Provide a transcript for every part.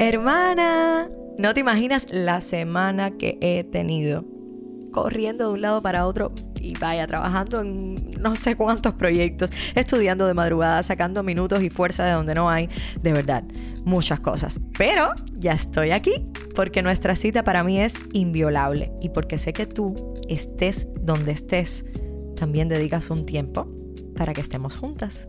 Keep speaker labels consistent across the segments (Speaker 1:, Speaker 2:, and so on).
Speaker 1: Hermana, no te imaginas la semana que he tenido corriendo de un lado para otro y vaya trabajando en no sé cuántos proyectos, estudiando de madrugada, sacando minutos y fuerza de donde no hay, de verdad, muchas cosas. Pero ya estoy aquí porque nuestra cita para mí es inviolable y porque sé que tú, estés donde estés, también dedicas un tiempo para que estemos juntas.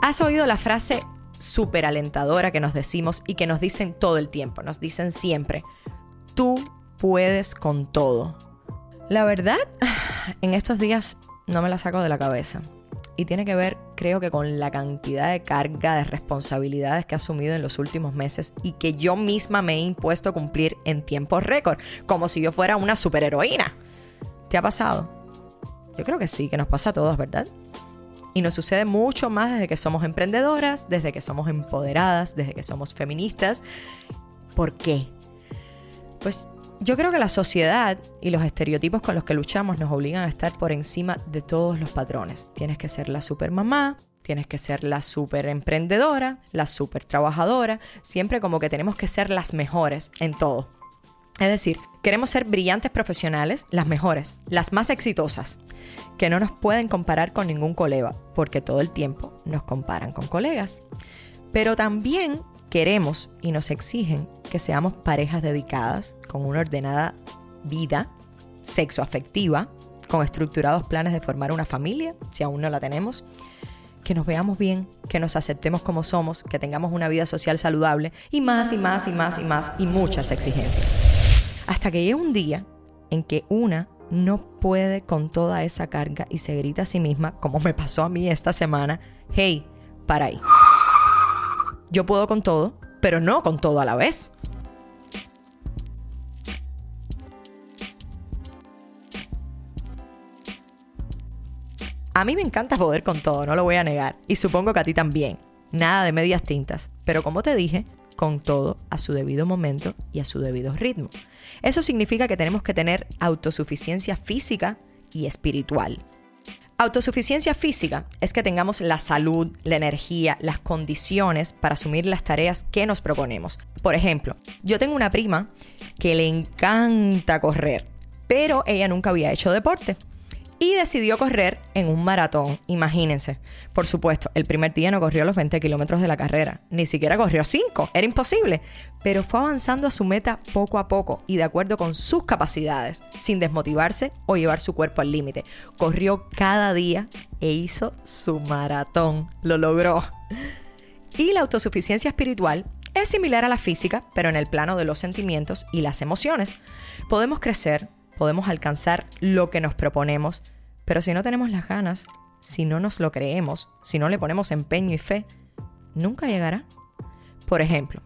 Speaker 1: ¿Has oído la frase súper alentadora que nos decimos y que nos dicen todo el tiempo? Nos dicen siempre, tú puedes con todo. La verdad, en estos días no me la saco de la cabeza. Y tiene que ver, creo que, con la cantidad de carga de responsabilidades que he asumido en los últimos meses y que yo misma me he impuesto cumplir en tiempo récord, como si yo fuera una superheroína. ¿Te ha pasado? Yo creo que sí, que nos pasa a todos, ¿verdad? Y nos sucede mucho más desde que somos emprendedoras, desde que somos empoderadas, desde que somos feministas. ¿Por qué? Pues yo creo que la sociedad y los estereotipos con los que luchamos nos obligan a estar por encima de todos los patrones. Tienes que ser la super mamá, tienes que ser la super emprendedora, la super trabajadora, siempre como que tenemos que ser las mejores en todo. Es decir, queremos ser brillantes profesionales, las mejores, las más exitosas, que no nos pueden comparar con ningún colega, porque todo el tiempo nos comparan con colegas. Pero también queremos y nos exigen que seamos parejas dedicadas, con una ordenada vida, sexo afectiva, con estructurados planes de formar una familia, si aún no la tenemos, que nos veamos bien, que nos aceptemos como somos, que tengamos una vida social saludable y más y más y más y más y muchas exigencias. Hasta que llega un día en que una no puede con toda esa carga y se grita a sí misma, como me pasó a mí esta semana, hey, para ahí. Yo puedo con todo, pero no con todo a la vez. A mí me encanta poder con todo, no lo voy a negar, y supongo que a ti también. Nada de medias tintas, pero como te dije, con todo a su debido momento y a su debido ritmo. Eso significa que tenemos que tener autosuficiencia física y espiritual. Autosuficiencia física es que tengamos la salud, la energía, las condiciones para asumir las tareas que nos proponemos. Por ejemplo, yo tengo una prima que le encanta correr, pero ella nunca había hecho deporte y decidió correr en un maratón, imagínense. Por supuesto, el primer día no corrió los 20 kilómetros de la carrera, ni siquiera corrió 5, era imposible, pero fue avanzando a su meta poco a poco y de acuerdo con sus capacidades, sin desmotivarse o llevar su cuerpo al límite. Corrió cada día e hizo su maratón, lo logró. Y la autosuficiencia espiritual es similar a la física, pero en el plano de los sentimientos y las emociones. Podemos crecer, podemos alcanzar lo que nos proponemos, pero si no tenemos las ganas, si no nos lo creemos, si no le ponemos empeño y fe, nunca llegará. Por ejemplo,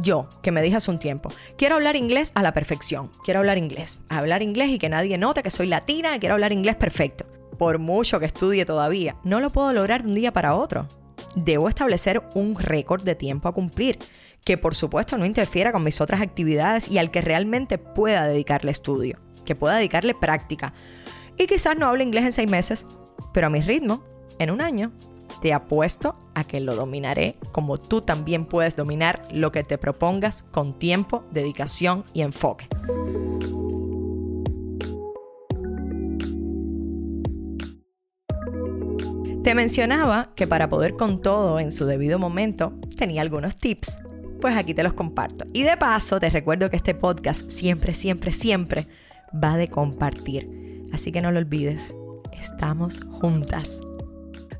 Speaker 1: yo, que me dije hace un tiempo, quiero hablar inglés a la perfección, quiero hablar inglés, hablar inglés y que nadie note que soy latina y quiero hablar inglés perfecto. Por mucho que estudie todavía, no lo puedo lograr de un día para otro. Debo establecer un récord de tiempo a cumplir que por supuesto no interfiera con mis otras actividades y al que realmente pueda dedicarle estudio, que pueda dedicarle práctica. Y quizás no hable inglés en seis meses, pero a mi ritmo, en un año, te apuesto a que lo dominaré como tú también puedes dominar lo que te propongas con tiempo, dedicación y enfoque. Te mencionaba que para poder con todo en su debido momento tenía algunos tips pues aquí te los comparto. Y de paso, te recuerdo que este podcast siempre, siempre, siempre va de compartir. Así que no lo olvides, estamos juntas.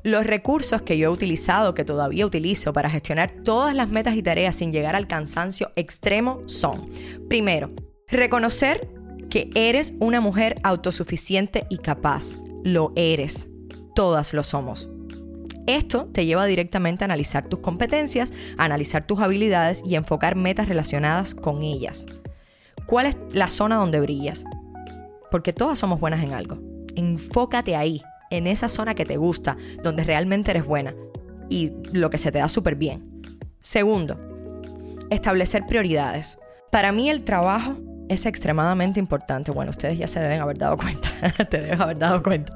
Speaker 1: Los recursos que yo he utilizado, que todavía utilizo para gestionar todas las metas y tareas sin llegar al cansancio extremo son, primero, reconocer que eres una mujer autosuficiente y capaz. Lo eres. Todas lo somos. Esto te lleva directamente a analizar tus competencias, a analizar tus habilidades y enfocar metas relacionadas con ellas. ¿Cuál es la zona donde brillas? Porque todas somos buenas en algo. Enfócate ahí, en esa zona que te gusta, donde realmente eres buena y lo que se te da súper bien. Segundo, establecer prioridades. Para mí el trabajo es extremadamente importante. Bueno, ustedes ya se deben haber dado cuenta, te deben haber dado cuenta.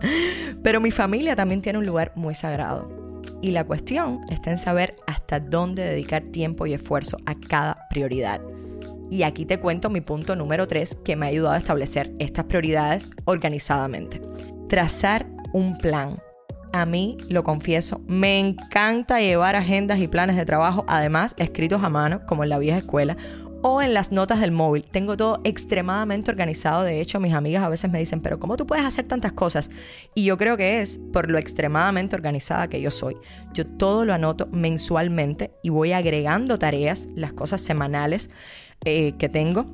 Speaker 1: Pero mi familia también tiene un lugar muy sagrado. Y la cuestión está en saber hasta dónde dedicar tiempo y esfuerzo a cada prioridad. Y aquí te cuento mi punto número 3 que me ha ayudado a establecer estas prioridades organizadamente. Trazar un plan. A mí, lo confieso, me encanta llevar agendas y planes de trabajo, además escritos a mano, como en la vieja escuela, o en las notas del móvil. Tengo todo extremadamente organizado. De hecho, mis amigas a veces me dicen, pero ¿cómo tú puedes hacer tantas cosas? Y yo creo que es por lo extremadamente organizada que yo soy. Yo todo lo anoto mensualmente y voy agregando tareas, las cosas semanales eh, que tengo.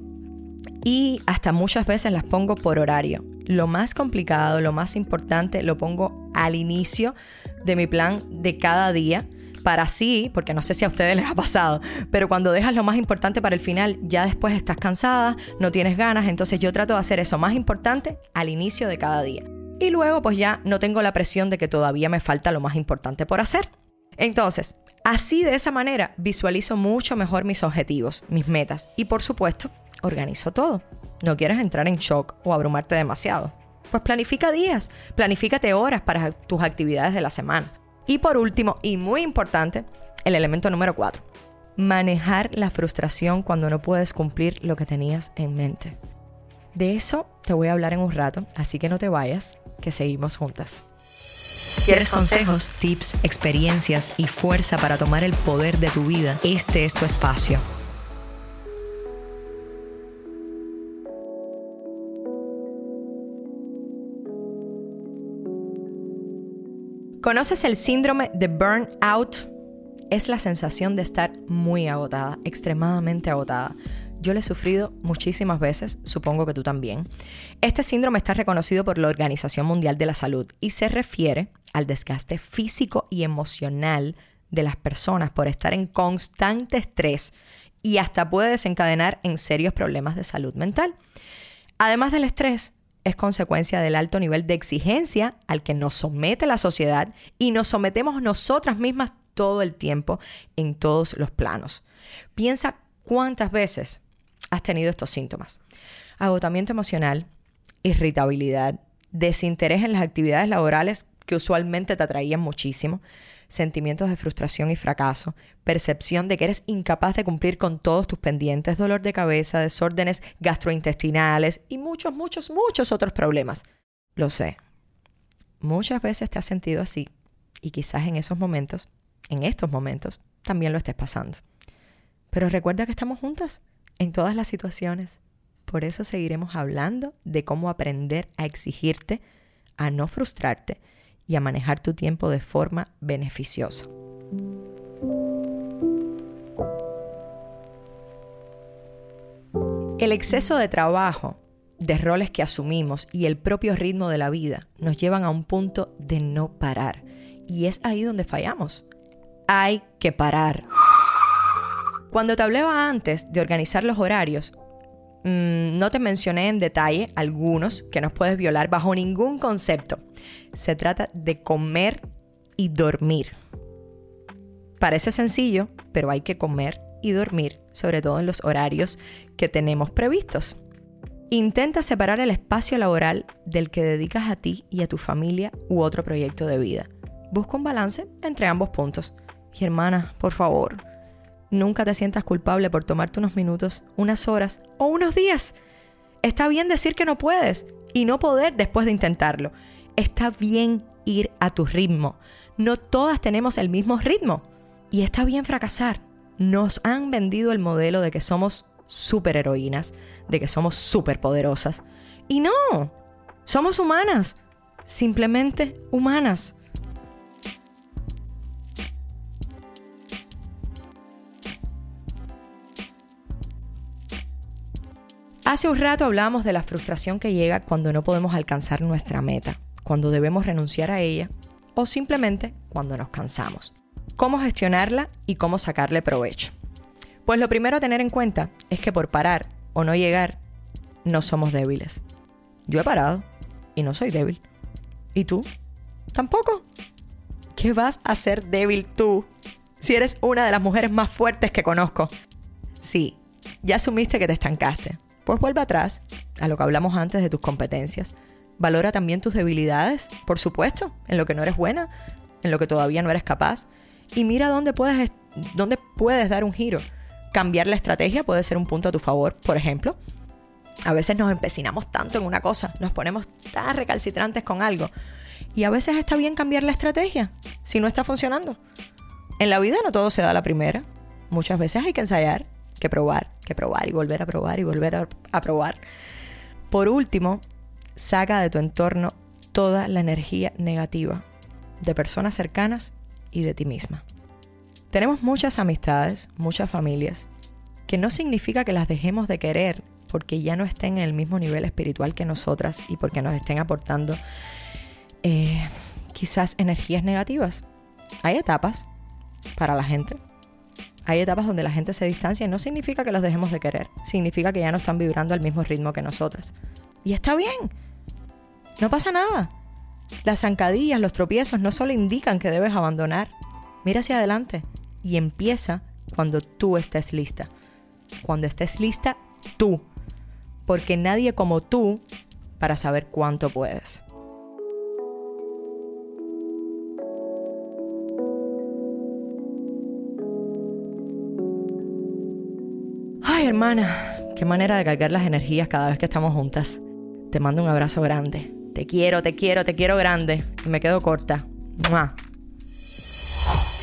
Speaker 1: Y hasta muchas veces las pongo por horario. Lo más complicado, lo más importante, lo pongo al inicio de mi plan de cada día para sí, porque no sé si a ustedes les ha pasado, pero cuando dejas lo más importante para el final, ya después estás cansada, no tienes ganas, entonces yo trato de hacer eso más importante al inicio de cada día. Y luego pues ya no tengo la presión de que todavía me falta lo más importante por hacer. Entonces, así de esa manera visualizo mucho mejor mis objetivos, mis metas y por supuesto, organizo todo. No quieres entrar en shock o abrumarte demasiado. Pues planifica días, planifícate horas para tus actividades de la semana. Y por último, y muy importante, el elemento número cuatro. Manejar la frustración cuando no puedes cumplir lo que tenías en mente. De eso te voy a hablar en un rato, así que no te vayas, que seguimos juntas. ¿Quieres consejos, tips, experiencias y fuerza para tomar el poder de tu vida? Este es tu espacio. ¿Conoces el síndrome de burnout? Es la sensación de estar muy agotada, extremadamente agotada. Yo lo he sufrido muchísimas veces, supongo que tú también. Este síndrome está reconocido por la Organización Mundial de la Salud y se refiere al desgaste físico y emocional de las personas por estar en constante estrés y hasta puede desencadenar en serios problemas de salud mental. Además del estrés, es consecuencia del alto nivel de exigencia al que nos somete la sociedad y nos sometemos nosotras mismas todo el tiempo en todos los planos. Piensa cuántas veces has tenido estos síntomas. Agotamiento emocional, irritabilidad, desinterés en las actividades laborales que usualmente te atraían muchísimo, sentimientos de frustración y fracaso, percepción de que eres incapaz de cumplir con todos tus pendientes, dolor de cabeza, desórdenes gastrointestinales y muchos, muchos, muchos otros problemas. Lo sé. Muchas veces te has sentido así y quizás en esos momentos, en estos momentos, también lo estés pasando. Pero recuerda que estamos juntas en todas las situaciones. Por eso seguiremos hablando de cómo aprender a exigirte, a no frustrarte y a manejar tu tiempo de forma beneficiosa. El exceso de trabajo, de roles que asumimos y el propio ritmo de la vida nos llevan a un punto de no parar. Y es ahí donde fallamos. Hay que parar. Cuando te hablaba antes de organizar los horarios, mm, no te mencioné en detalle algunos que no puedes violar bajo ningún concepto. Se trata de comer y dormir. Parece sencillo, pero hay que comer y dormir, sobre todo en los horarios que tenemos previstos. Intenta separar el espacio laboral del que dedicas a ti y a tu familia u otro proyecto de vida. Busca un balance entre ambos puntos. Y hermana, por favor, nunca te sientas culpable por tomarte unos minutos, unas horas o unos días. Está bien decir que no puedes y no poder después de intentarlo. Está bien ir a tu ritmo. No todas tenemos el mismo ritmo. Y está bien fracasar. Nos han vendido el modelo de que somos superheroínas, de que somos superpoderosas. Y no, somos humanas. Simplemente humanas. Hace un rato hablábamos de la frustración que llega cuando no podemos alcanzar nuestra meta cuando debemos renunciar a ella o simplemente cuando nos cansamos. ¿Cómo gestionarla y cómo sacarle provecho? Pues lo primero a tener en cuenta es que por parar o no llegar, no somos débiles. Yo he parado y no soy débil. ¿Y tú? ¿Tampoco? ¿Qué vas a ser débil tú si eres una de las mujeres más fuertes que conozco? Sí, ya asumiste que te estancaste. Pues vuelve atrás a lo que hablamos antes de tus competencias. Valora también tus debilidades, por supuesto, en lo que no eres buena, en lo que todavía no eres capaz. Y mira dónde puedes, dónde puedes dar un giro. Cambiar la estrategia puede ser un punto a tu favor, por ejemplo. A veces nos empecinamos tanto en una cosa, nos ponemos tan recalcitrantes con algo. Y a veces está bien cambiar la estrategia si no está funcionando. En la vida no todo se da a la primera. Muchas veces hay que ensayar, que probar, que probar y volver a probar y volver a, probar. Por último, saca de tu entorno toda la energía negativa de personas cercanas y de ti misma. Tenemos muchas amistades, muchas familias, que no significa que las dejemos de querer porque ya no estén en el mismo nivel espiritual que nosotras y porque nos estén aportando eh, quizás energías negativas. Hay etapas para la gente. Hay etapas donde la gente se distancia y no significa que los dejemos de querer, significa que ya no están vibrando al mismo ritmo que nosotras. Y está bien, no pasa nada. Las zancadillas, los tropiezos no solo indican que debes abandonar. Mira hacia adelante y empieza cuando tú estés lista. Cuando estés lista, tú. Porque nadie como tú para saber cuánto puedes. Hermana, qué manera de cargar las energías cada vez que estamos juntas. Te mando un abrazo grande. Te quiero, te quiero, te quiero grande. Y me quedo corta.